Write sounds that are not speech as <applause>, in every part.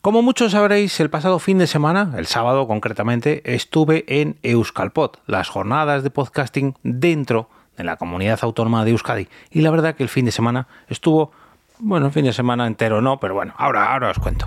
Como muchos sabréis, el pasado fin de semana, el sábado concretamente, estuve en Euskalpod, las jornadas de podcasting dentro de la comunidad autónoma de Euskadi. Y la verdad que el fin de semana estuvo, bueno, el fin de semana entero no, pero bueno, ahora, ahora os cuento.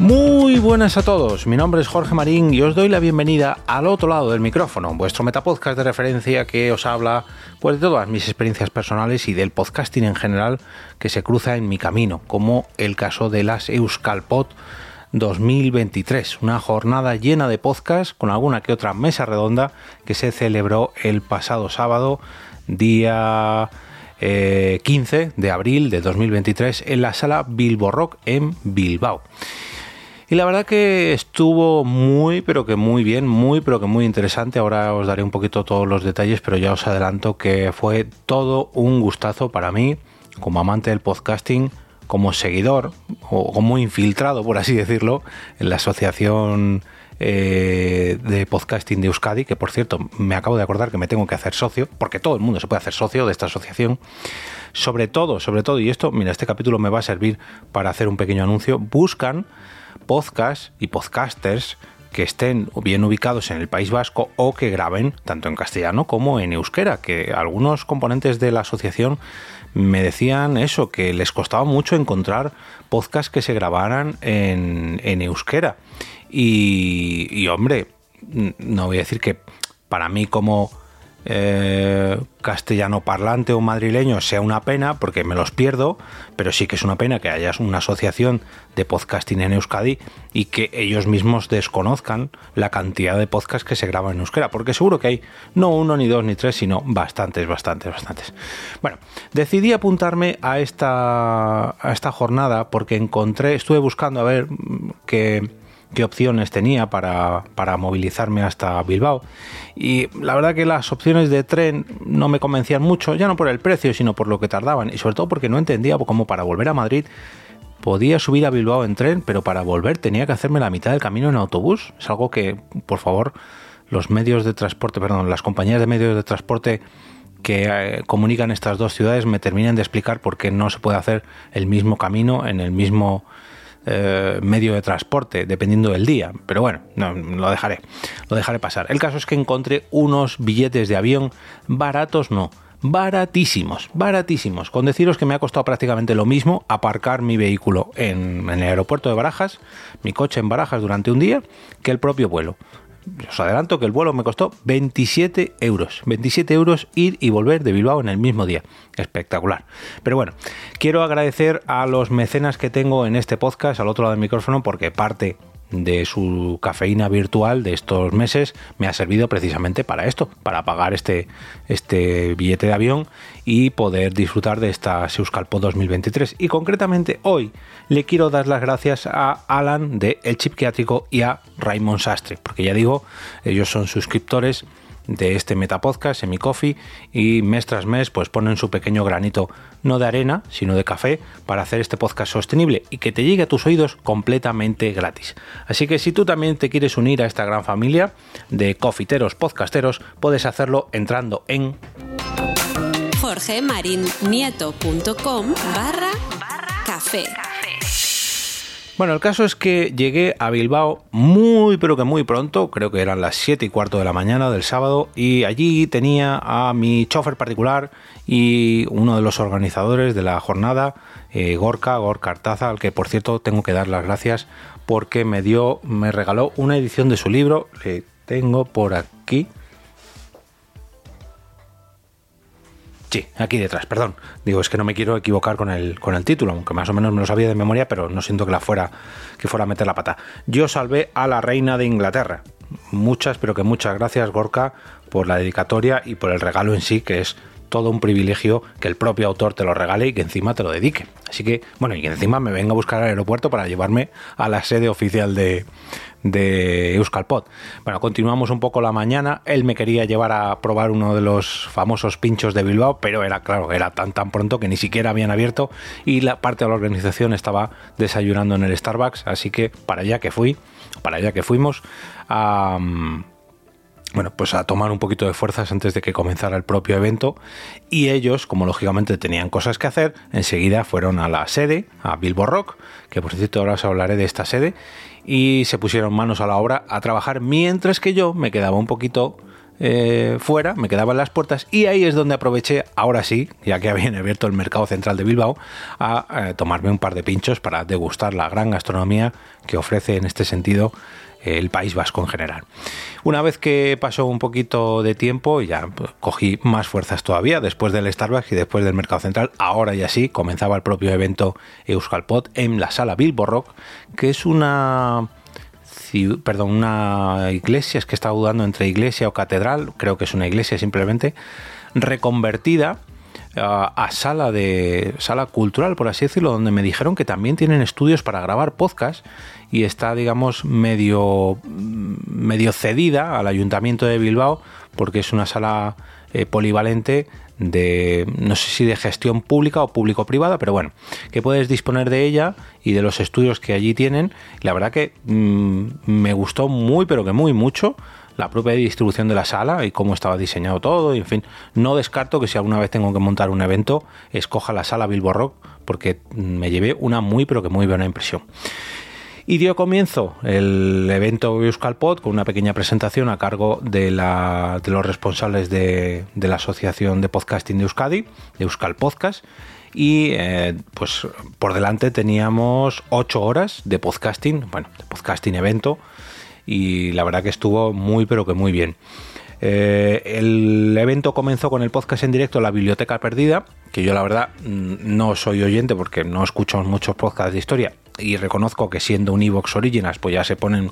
Muy buenas a todos, mi nombre es Jorge Marín y os doy la bienvenida al otro lado del micrófono, vuestro metapodcast de referencia que os habla pues, de todas mis experiencias personales y del podcasting en general que se cruza en mi camino, como el caso de las Euskalpod 2023, una jornada llena de podcasts con alguna que otra mesa redonda que se celebró el pasado sábado, día 15 eh, de abril de 2023 en la sala Bilbo Rock en Bilbao. Y la verdad que estuvo muy, pero que muy bien, muy, pero que muy interesante. Ahora os daré un poquito todos los detalles, pero ya os adelanto que fue todo un gustazo para mí, como amante del podcasting, como seguidor, o como infiltrado, por así decirlo, en la asociación eh, de podcasting de Euskadi, que por cierto me acabo de acordar que me tengo que hacer socio, porque todo el mundo se puede hacer socio de esta asociación. Sobre todo, sobre todo, y esto, mira, este capítulo me va a servir para hacer un pequeño anuncio, buscan podcasts y podcasters que estén bien ubicados en el País Vasco o que graben tanto en castellano como en euskera, que algunos componentes de la asociación me decían eso, que les costaba mucho encontrar podcasts que se grabaran en, euskera. Y, y hombre, no voy a decir que para mí como eh, castellano parlante o madrileño sea una pena porque me los pierdo, pero sí que es una pena que haya una asociación de podcasting en Euskadi y que ellos mismos desconozcan la cantidad de podcasts que se graban en euskera, porque seguro que hay no uno, ni dos, ni tres, sino bastantes, bastantes, bastantes. Bueno, decidí apuntarme a esta, a esta jornada porque encontré, estuve buscando a ver que qué opciones tenía para, movilizarme hasta Bilbao. Y la verdad que las opciones de tren no me convencían mucho, ya no por el precio, sino por lo que tardaban. Y sobre todo porque no entendía cómo para volver a Madrid podía subir a Bilbao en tren, pero para volver tenía que hacerme la mitad del camino en autobús. Es algo que, por favor, los medios de transporte, perdón, las compañías de medios de transporte que eh, comunican estas dos ciudades me terminen de explicar por qué no se puede hacer el mismo camino en el mismo eh, medio de transporte, dependiendo del día. Pero bueno, no, lo dejaré, lo dejaré pasar. El caso es que encontré unos billetes de avión baratos, no, baratísimos, baratísimos. Con deciros que me ha costado prácticamente lo mismo aparcar mi vehículo en, en, el aeropuerto de Barajas, mi coche en Barajas durante un día, que el propio vuelo os adelanto que el vuelo me costó 27 euros. 27 euros ir y volver de Bilbao en el mismo día. Espectacular. Pero bueno, quiero agradecer a los mecenas que tengo en este podcast al otro lado del micrófono porque parte de su cafeína virtual de estos meses me ha servido precisamente para esto, para pagar este, este billete de avión y poder disfrutar de esta Seuscalpo 2023. Y concretamente hoy le quiero dar las gracias a Alan de El Chip Quiátrico y a Raymond Sastre, porque ya digo, ellos son suscriptores de este Metapodcast, en mi coffee, y mes tras mes pues ponen su pequeño granito, no de arena, sino de café, para hacer este podcast sostenible y que te llegue a tus oídos completamente gratis. Así que si tú también te quieres unir a esta gran familia de cofiteros podcasteros, puedes hacerlo entrando en jorgemarinieto.com barra café. Bueno, el caso es que llegué a Bilbao muy, pero que muy pronto, creo que eran las 7 y cuarto de la mañana del sábado, y allí tenía a mi chofer particular y uno de los organizadores de la jornada, eh, Gorka, Gorka Artaza, al que por cierto tengo que dar las gracias porque me dio, me regaló una edición de su libro, que tengo por aquí, Sí, aquí detrás, perdón. Digo, es que no me quiero equivocar con el, con el título, aunque más o menos me lo sabía de memoria, pero no siento que la fuera, que fuera a meter la pata. Yo salvé a la reina de Inglaterra. Muchas, pero que muchas gracias, Gorka, por la dedicatoria y por el regalo en sí, que es todo un privilegio que el propio autor te lo regale y que encima te lo dedique. Así que, bueno, y encima me venga a buscar al aeropuerto para llevarme a la sede oficial de, de Euskalpot. Bueno, continuamos un poco la mañana. Él me quería llevar a probar uno de los famosos pinchos de Bilbao, pero era claro, era tan tan pronto que ni siquiera habían abierto y la parte de la organización estaba desayunando en el Starbucks, así que para allá que fui, para allá que fuimos a bueno, pues a tomar un poquito de fuerzas antes de que comenzara el propio evento. Y ellos, como lógicamente tenían cosas que hacer, enseguida fueron a la sede, a Bilbo Rock, que por cierto ahora os hablaré de esta sede, y se pusieron manos a la obra a trabajar mientras que yo me quedaba un poquito eh, fuera, me quedaba en las puertas y ahí es donde aproveché, ahora sí, ya que <laughs> habían abierto el mercado central de Bilbao, a eh, tomarme un par de pinchos para degustar la gran gastronomía que ofrece en este sentido el País Vasco en general. Una vez que pasó un poquito de tiempo, ya cogí más fuerzas todavía después del Starbucks y después del Mercado Central. Ahora ya sí, comenzaba el propio evento Euskalpot en la sala Bilbo Rock, que es una perdón, una iglesia, es que estaba dudando entre iglesia o catedral, creo que es una iglesia simplemente, reconvertida a, sala de sala cultural, por así decirlo, donde me dijeron que también tienen estudios para grabar podcast y está, digamos, medio, medio cedida al Ayuntamiento de Bilbao porque es una sala eh, polivalente de, no sé si de gestión pública o público-privada, pero bueno, que puedes disponer de ella y de los estudios que allí tienen. La verdad que mm, me gustó muy, pero que muy mucho la propia distribución de la sala y cómo estaba diseñado todo. Y, en fin, no descarto que si alguna vez tengo que montar un evento, escoja la sala Bilbo Rock porque me llevé una muy, pero que muy buena impresión. Y dio comienzo el evento Euskalpod con una pequeña presentación a cargo de, la, de los responsables de, de, la Asociación de Podcasting de Euskadi, de Euskal Podcast. Y eh, pues por delante teníamos ocho horas de podcasting, bueno, de podcasting evento, y la verdad que estuvo muy pero que muy bien. Eh, el evento comenzó con el podcast en directo La Biblioteca Perdida, que yo la verdad mm, no soy oyente porque no escucho muchos podcasts de historia y reconozco que siendo un Evox Originals pues ya se ponen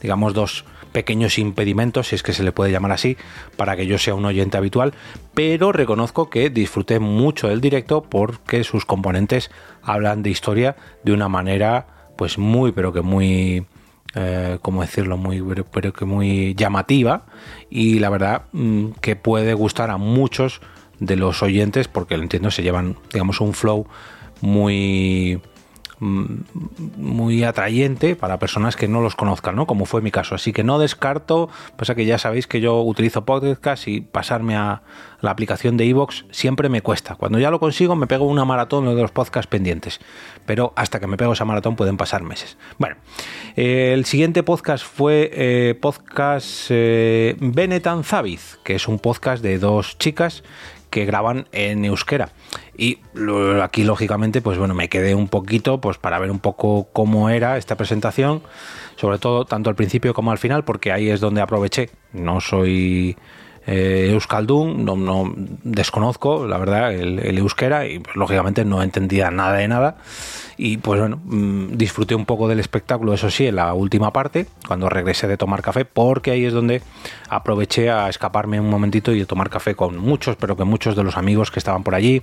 digamos dos pequeños impedimentos, si es que se le puede llamar así, para que yo sea un oyente habitual, pero reconozco que disfruté mucho del directo porque sus componentes hablan de historia de una manera pues muy pero que muy eh, como decirlo, muy, pero, que muy llamativa y la verdad mm, que puede gustar a muchos de los oyentes porque lo entiendo, se llevan, digamos, un flow muy muy atrayente para personas que no los conozcan, ¿no? Como fue mi caso. Así que no descarto, pasa que ya sabéis que yo utilizo podcast y pasarme a la aplicación de iVoox siempre me cuesta. Cuando ya lo consigo me pego una maratón de los podcasts pendientes. Pero hasta que me pego esa maratón pueden pasar meses. Bueno, eh, el siguiente podcast fue eh, podcast eh, Benetan Zaviz, que es un podcast de dos chicas que graban en euskera. Y aquí, lógicamente, pues bueno, me quedé un poquito pues para ver un poco cómo era esta presentación, sobre todo tanto al principio como al final, porque ahí es donde aproveché. No soy eh, Euskaldun, no, no, desconozco, la verdad, el, euskera y pues, lógicamente no entendía nada de nada. Y pues bueno, mm, disfruté un poco del espectáculo, eso sí, en la última parte, cuando regresé de tomar café, porque ahí es donde aproveché a escaparme un momentito y de tomar café con muchos, pero que muchos de los amigos que estaban por allí,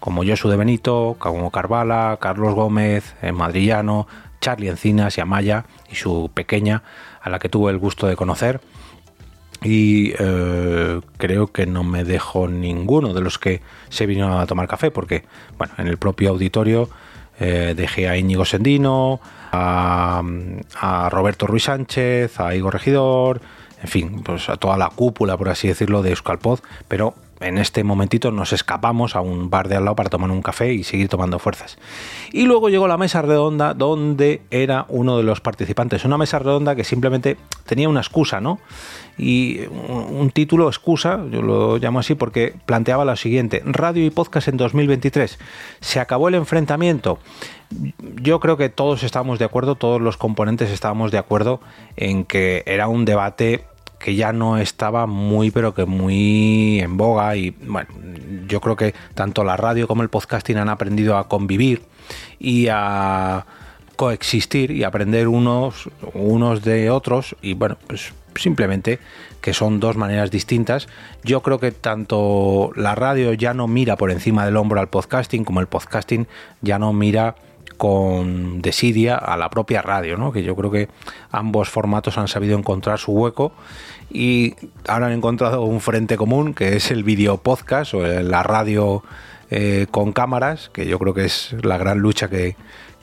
como Josu de Benito, como Carvala, Carlos Gómez, eh, Madrillano, Charlie Encinas y Amaya y su pequeña, a la que tuve el gusto de conocer y eh, creo que no me dejo ninguno de los que se vino a tomar café porque bueno en el propio auditorio eh, dejé a Íñigo Sendino a, Roberto Ruiz Sánchez a Igor Regidor en fin pues a toda la cúpula por así decirlo de Euskalpod pero en este momentito nos escapamos a un bar de al lado para tomar un café y seguir tomando fuerzas. Y luego llegó la mesa redonda donde era uno de los participantes. Una mesa redonda que simplemente tenía una excusa, ¿no? Y un título excusa, yo lo llamo así porque planteaba lo siguiente, radio y podcast en 2023. Se acabó el enfrentamiento. Yo creo que todos estábamos de acuerdo, todos los componentes estábamos de acuerdo en que era un debate que ya no estaba muy, pero que muy en boga. Y bueno, yo creo que tanto la radio como el podcasting han aprendido a convivir y a coexistir y aprender unos, unos de otros y bueno, pues simplemente que son dos maneras distintas. Yo creo que tanto la radio ya no mira por encima del hombro al podcasting como el podcasting ya no mira con desidia a la propia radio, ¿no? que yo creo que ambos formatos han sabido encontrar su hueco y ahora han encontrado un frente común que es el video podcast o la radio eh, con cámaras, que yo creo que es la gran lucha que,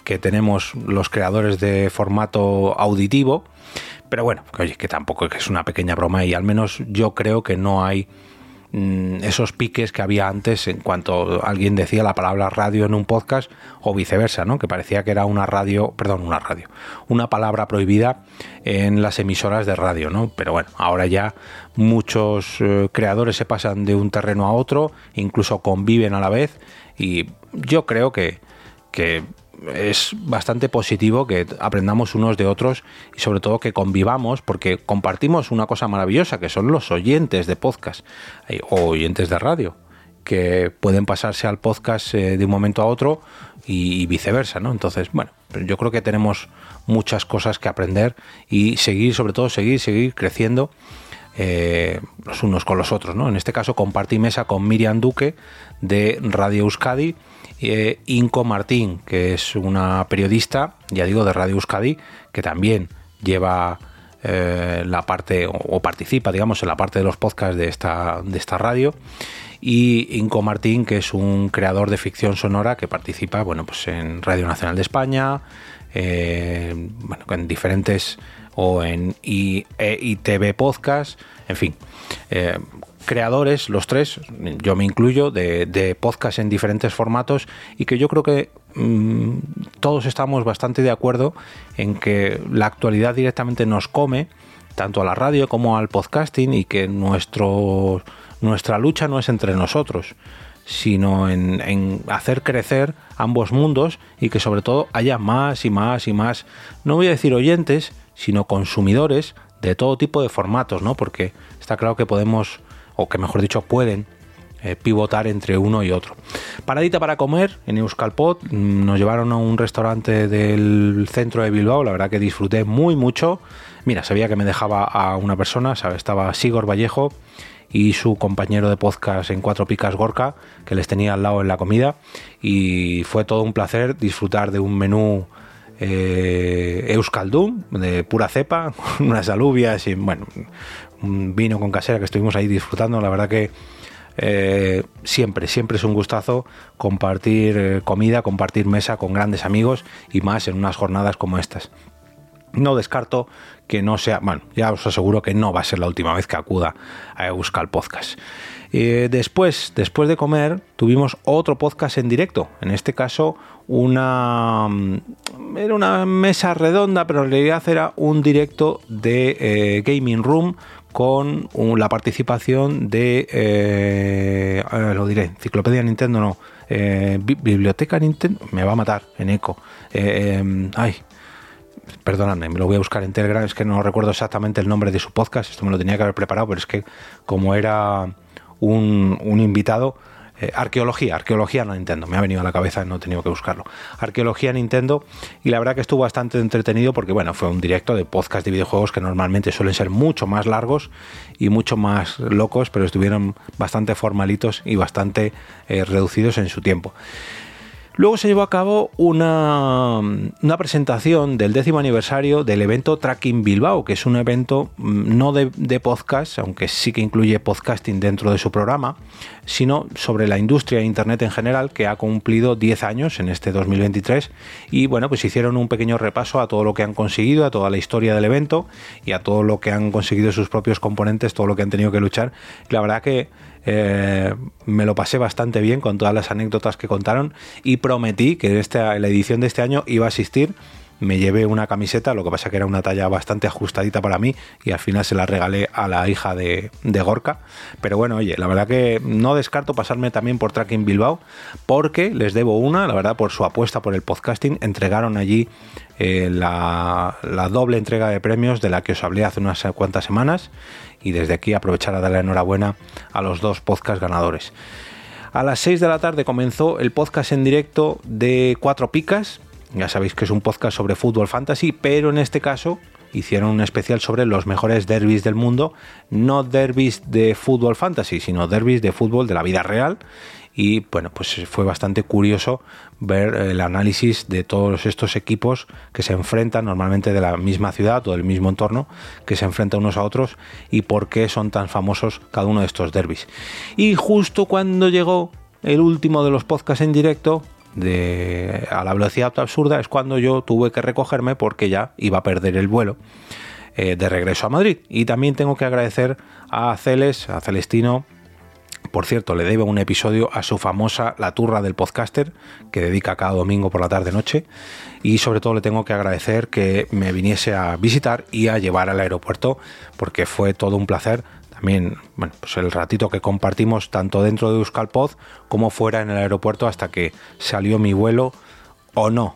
que tenemos los creadores de formato auditivo. Pero bueno, oye, que tampoco es una pequeña broma y al menos yo creo que no hay mm, esos piques que había antes en cuanto alguien decía la palabra radio en un podcast o viceversa, ¿no? Que parecía que era una radio, perdón, una radio, una palabra prohibida en las emisoras de radio, ¿no? Pero bueno, ahora ya muchos eh, creadores se pasan de un terreno a otro, incluso conviven a la vez y yo creo que, que es bastante positivo que aprendamos unos de otros y sobre todo que convivamos porque compartimos una cosa maravillosa que son los oyentes de podcast eh, o oyentes de radio que pueden pasarse al podcast eh, de un momento a otro y, viceversa, ¿no? Entonces, bueno, yo creo que tenemos muchas cosas que aprender y seguir, sobre todo seguir, seguir creciendo eh, los unos con los otros, ¿no? En este caso compartí mesa con Miriam Duque de Radio Euskadi eh, Inco Martín, que es una periodista, ya digo, de Radio Euskadi, que también lleva eh, la parte o, participa, digamos, en la parte de los podcasts de esta, de esta radio. Y Inco Martín, que es un creador de ficción sonora que participa, bueno, pues en Radio Nacional de España, eh, bueno, en diferentes o en ITV Podcast, en fin. Creadores, los tres, yo me incluyo, de, de podcast en diferentes formatos y que yo creo que mm, todos estamos bastante de acuerdo en que la actualidad directamente nos come, tanto a la radio como al podcasting, y que nuestro, nuestra lucha no es entre nosotros, sino en, hacer crecer ambos mundos y que sobre todo haya más y más y más, no voy a decir oyentes, sino consumidores de todo tipo de formatos, ¿no? Porque está claro que podemos o que mejor dicho pueden eh, pivotar entre uno y otro. Paradita para comer en Euskalpot, mm, nos llevaron a un restaurante del centro de Bilbao, la verdad que disfruté muy mucho. Mira, sabía que me dejaba a una persona, ¿sabes? estaba Sigor Vallejo y su compañero de podcast en Cuatro Picas Gorka, que les tenía al lado en la comida, y fue todo un placer disfrutar de un menú eh, Euskaldum, de pura cepa, <laughs> unas alubias y bueno, un vino con casera que estuvimos ahí disfrutando. La verdad que eh, siempre, siempre es un gustazo compartir eh, comida, compartir mesa con grandes amigos y más en unas jornadas como estas. No descarto que no sea, bueno, ya os aseguro que no va a ser la última vez que acuda a Euskal Podcast. Eh, después, después de comer, tuvimos otro podcast en directo. En este caso, una mm, era una mesa redonda, pero en realidad era un directo de Gaming Room con la participación de, eh, lo diré, Enciclopedia Nintendo, no, eh, Biblioteca Nintendo, me va a matar en eco. Eh, em, ay, perdóname, me lo voy a buscar en Telegram, es que no recuerdo exactamente el nombre de su podcast, esto me lo tenía que haber preparado, pero es que como era un, invitado, eh, arqueología, arqueología Nintendo, me ha venido a la cabeza, no he tenido que buscarlo. Arqueología Nintendo y la verdad que estuvo bastante entretenido porque bueno, fue un directo de podcast de videojuegos que normalmente suelen ser mucho más largos y mucho más locos, pero estuvieron bastante formalitos y bastante eh, reducidos en su tiempo. Luego se llevó a cabo una, presentación del décimo aniversario del evento Tracking Bilbao, que es un evento mm, no de, podcast, aunque sí que incluye podcasting dentro de su programa, sino sobre la industria de Internet en general, que ha cumplido 10 años en este 2023. Y bueno, pues hicieron un pequeño repaso a todo lo que han conseguido, a toda la historia del evento y a todo lo que han conseguido sus propios componentes, todo lo que han tenido que luchar. la verdad que eh, me lo pasé bastante bien con todas las anécdotas que contaron y prometí que esta, la edición de este año iba a asistir. Me llevé una camiseta, lo que pasa que era una talla bastante ajustadita para mí y al final se la regalé a la hija de, Gorka. Pero bueno, oye, la verdad que no descarto pasarme también por Tracking Bilbao porque les debo una, la verdad, por su apuesta por el podcasting. Entregaron allí eh, la, la doble entrega de premios de la que os hablé hace unas cuantas semanas y desde aquí aprovechar a darle enhorabuena a los dos podcast ganadores. A las 6 de la tarde comenzó el podcast en directo de Cuatro Picas, Ya sabéis que es un podcast sobre fútbol fantasy, pero en este caso hicieron un especial sobre los mejores derbis del mundo, no derbis de fútbol fantasy, sino derbis de fútbol de la vida real. Y bueno, pues fue bastante curioso ver el análisis de todos estos equipos que se enfrentan normalmente de la misma ciudad o del mismo entorno, que se enfrentan unos a otros y por qué son tan famosos cada uno de estos derbis. Y justo cuando llegó el último de los podcasts en directo, de, a la velocidad absurda es cuando yo tuve que recogerme porque ya iba a perder el vuelo eh, de regreso a Madrid. Y también tengo que agradecer a Celes, a Celestino. Por cierto, le debo un episodio a su famosa La Turra del Podcaster, que dedica cada domingo por la tarde-noche. Y sobre todo le tengo que agradecer que me viniese a visitar y a llevar al aeropuerto, porque fue todo un placer también, bueno, pues el ratito que compartimos tanto dentro de Euskalpod como fuera en el aeropuerto hasta que salió mi vuelo o no.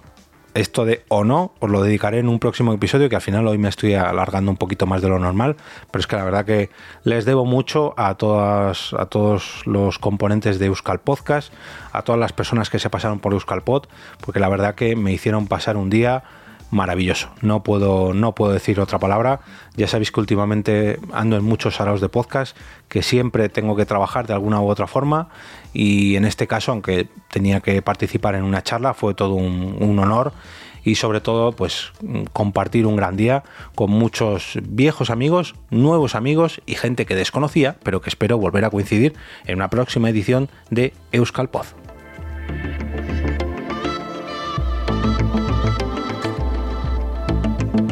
Esto de o no os lo dedicaré en un próximo episodio que al final hoy me estoy alargando un poquito más de lo normal, pero es que la verdad que les debo mucho a todas a todos los componentes de Euskal Podcast, a todas las personas que se pasaron por Euskalpod, porque la verdad que me hicieron pasar un día maravilloso. No puedo, no puedo decir otra palabra. Ya sabéis que últimamente ando en muchos saraos de podcast, que siempre tengo que trabajar de alguna u otra forma. Y en este caso, aunque tenía que participar en una charla, fue todo un, un honor. Y sobre todo, pues compartir un gran día con muchos viejos amigos, nuevos amigos y gente que desconocía, pero que espero volver a coincidir en una próxima edición de Euskal Pod.